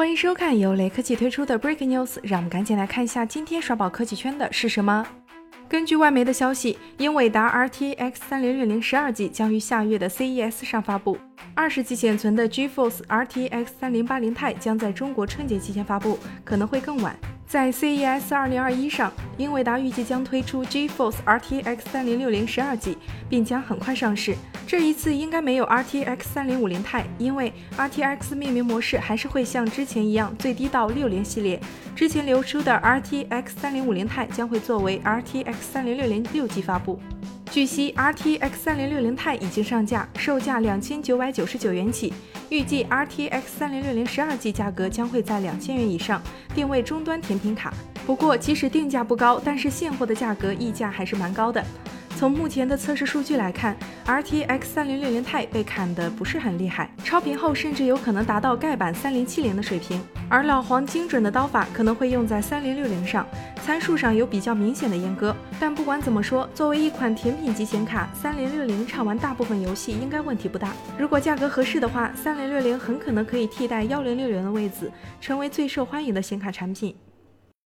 欢迎收看由雷科技推出的 Breaking News，让我们赶紧来看一下今天刷爆科技圈的是什么。根据外媒的消息，英伟达 RTX 3060十二 G 将于下月的 CES 上发布，二十 G 显存的 GeForce RTX 3080 Ti 将在中国春节期间发布，可能会更晚。在 CES 2021上，英伟达预计将推出 GeForce RTX 3060十二 G，并将很快上市。这一次应该没有 RTX 3050 Ti，因为 RTX 命名模式还是会像之前一样最低到60系列。之前流出的 RTX 3050 Ti 将会作为 RTX 3060六 G 发布。据悉，RTX 3060 Ti 已经上架，售价两千九百九十九元起。预计 RTX 3060十二 G 价格将会在两千元以上，定位终端甜品卡。不过，即使定价不高，但是现货的价格溢价还是蛮高的。从目前的测试数据来看，RTX 3060 Ti 被砍的不是很厉害，超频后甚至有可能达到盖板3070的水平。而老黄精准的刀法可能会用在3060上，参数上有比较明显的阉割。但不管怎么说，作为一款甜品级显卡，3060畅玩大部分游戏应该问题不大。如果价格合适的话，3060很可能可以替代1060的位子，成为最受欢迎的显卡产品。